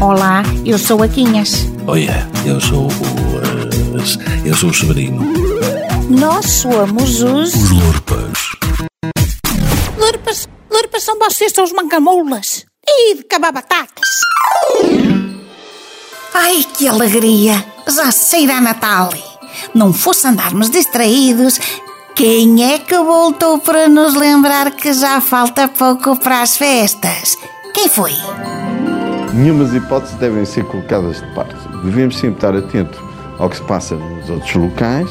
Olá, eu sou a Quinhas. Olha, eu sou o. eh, eu sou o Severino. Nós somos os. Os Lorpas. Lurpas, lurpas são vocês, são os mancamoulas. E de cabar batatas. Ai, que alegria! Já será Natal. Não fosse andarmos distraídos. Quem é que voltou para nos lembrar que já falta pouco para as festas? Quem foi? Nenhumas hipóteses devem ser colocadas de parte. Devemos sempre estar atentos ao que se passa nos outros locais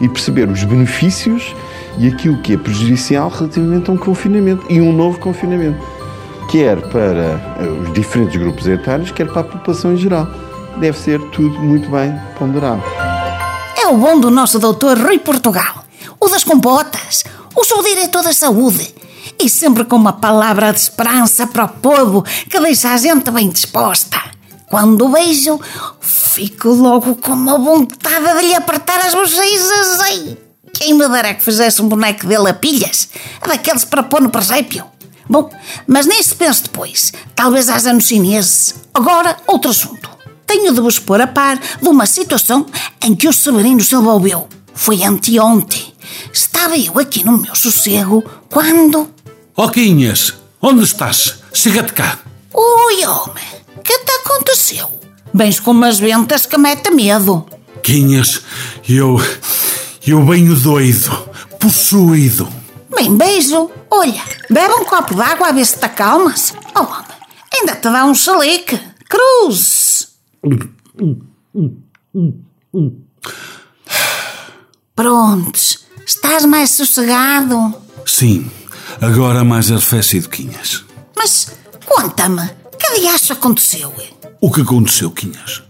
e perceber os benefícios e aquilo que é prejudicial relativamente a um confinamento e um novo confinamento, quer para eh, os diferentes grupos etários, quer para a população em geral. Deve ser tudo muito bem ponderado. É o bom do nosso doutor Rui Portugal, o das compotas, o seu diretor da saúde. E sempre com uma palavra de esperança para o povo que deixa a gente bem disposta. Quando vejo, fico logo com uma vontade de lhe apertar as bochechas. Ai, quem me dera que fizesse um boneco dele a pilhas, daqueles para pôr no presépio. Bom, mas nisso penso depois. Talvez haja nos chineses. Agora, outro assunto. Tenho de vos pôr a par de uma situação em que o Severino se envolveu. Foi anteontem. Estava eu aqui no meu sossego quando. Ó Quinhas, onde estás? Chega-te cá. Ui, homem, o que te aconteceu? Bens com umas ventas que mete medo. Quinhas, eu. Eu venho doido, possuído. Bem, beijo. Olha, bebe um copo de água a ver se te acalmas. Oh, homem, ainda te dá um chaleque. Cruz. Prontos, estás mais sossegado. Sim, agora mais arrefecido, Quinhas. Mas conta-me, que diacho aconteceu? O que aconteceu, Quinhas?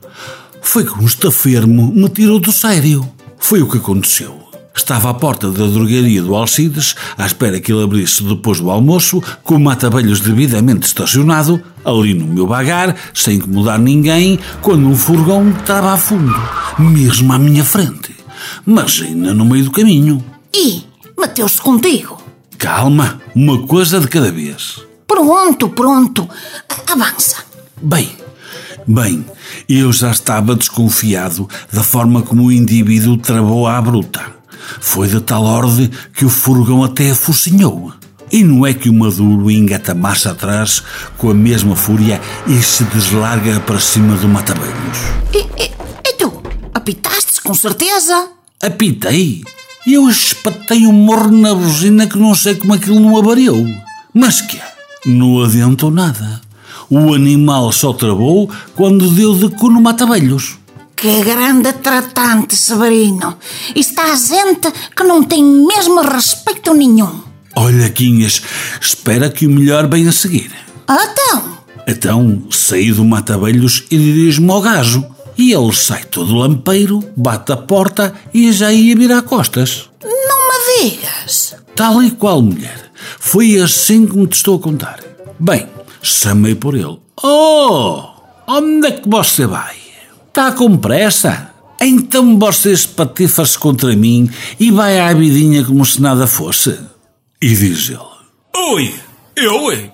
Foi que um estafermo me tirou do sério. Foi o que aconteceu. Estava à porta da drogaria do Alcides, à espera que ele abrisse depois do almoço, com o mata-velhos devidamente estacionado, ali no meu bagar, sem incomodar ninguém, quando um furgão estava a fundo, mesmo à minha frente. Mas ainda no meio do caminho. E meteu-se contigo. Calma, uma coisa de cada vez. Pronto, pronto. Avança. Bem, bem, eu já estava desconfiado da forma como o indivíduo travou à bruta. Foi de tal ordem que o furgão até afocinhou. E não é que o Maduro engata marcha atrás com a mesma fúria e se deslarga para cima do mata-velhos. E, e, e tu? Apitaste com certeza? Apitei e eu espatei um morro na buzina que não sei como aquilo não avariou. Mas que é? Não adiantou nada. O animal só travou quando deu de cu no mata-velhos. Que grande tratante, Severino. Está a gente que não tem mesmo respeito nenhum. Olha, Quinhas, espera que o melhor venha a seguir. Então, Então saí do mata-velhos e dirijo-me ao gajo. E ele sai todo lampeiro, bate a porta e já ia virar costas. não me digas. Tal e qual mulher. Foi assim que me te estou a contar. Bem, chamei por ele. Oh, onde é que você vai? Está com pressa? Então você espatifas contra mim e vai à vidinha como se nada fosse. E diz ele. Oi, eu?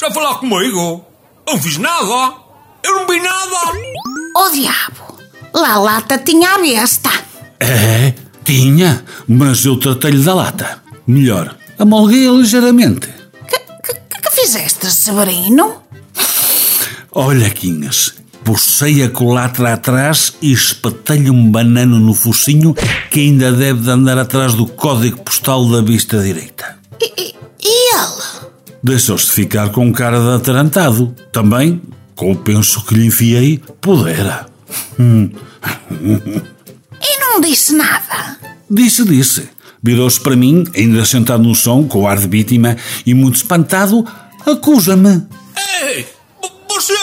Já falar comigo? Eu não fiz nada. Eu não vi nada. Oh diabo, lá a lata tinha a besta. É, tinha, mas eu tratei-lhe da lata. Melhor, amolguei-a ligeiramente. Que, que, que fizeste, Severino? Olha, Quinhas, puxei a culatra atrás e espetei-lhe um banano no focinho que ainda deve de andar atrás do código postal da vista direita. E, e, e ele? Deixou-se ficar com cara de atarantado. Também, com o penso que lhe enfiei, pudera. E não disse nada. Disse, disse. Virou-se para mim, ainda sentado no som, com ar de vítima e muito espantado, acusa-me. Ei, vo- você.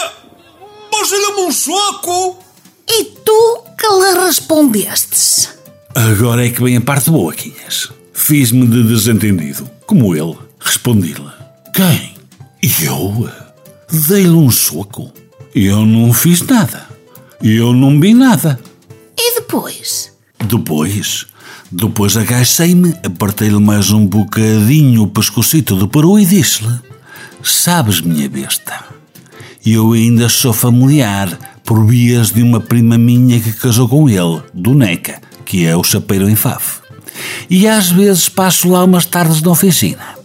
Você deu-me um soco. E tu que lhe respondestes? Agora é que vem a parte boa, Quinhas. Fiz-me de desentendido, como ele. Respondi-lhe. Quem? Eu? Dei-lhe um soco. Eu não fiz nada. Eu não vi nada. E depois? Depois, depois agachei-me, apertei-lhe mais um bocadinho o pescocito do peru e disse-lhe: Sabes, minha besta, eu ainda sou familiar, por vias de uma prima minha que casou com ele, do Neca, que é o chapeiro em Faf. E às vezes passo lá umas tardes na oficina.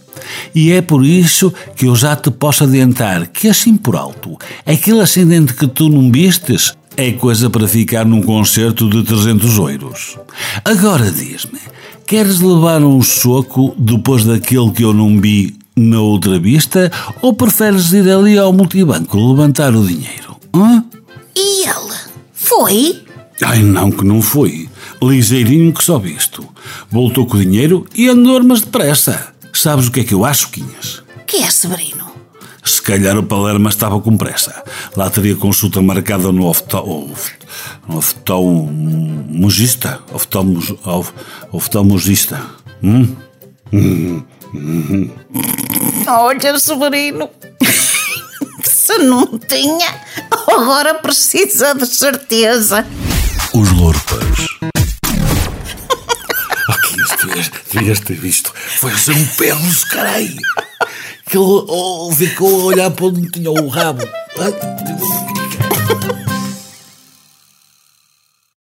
E é por isso que eu já te posso adiantar que, assim por alto, aquele ascendente que tu não vistes é coisa para ficar num concerto de 300 euros. Agora diz-me, queres levar um soco depois daquele que eu não vi na outra vista ou preferes ir ali ao multibanco levantar o dinheiro? Hã? E ele? Foi? Ai não, que não foi. Ligeirinho que só visto. Voltou com o dinheiro e andou mas depressa. Sabes o que é que eu acho, Quinhas? Que é, Severino? Se calhar o Palerma estava com pressa. Lá teria consulta marcada no oftal... No oftalmologista. Oftalmologista. Hum? Olha, Severino. Se não tinha, agora precisa de certeza. Devias, ter visto. Foi ser um pelos, caralho. Que ele oh, ficou a olhar para onde tinha o rabo.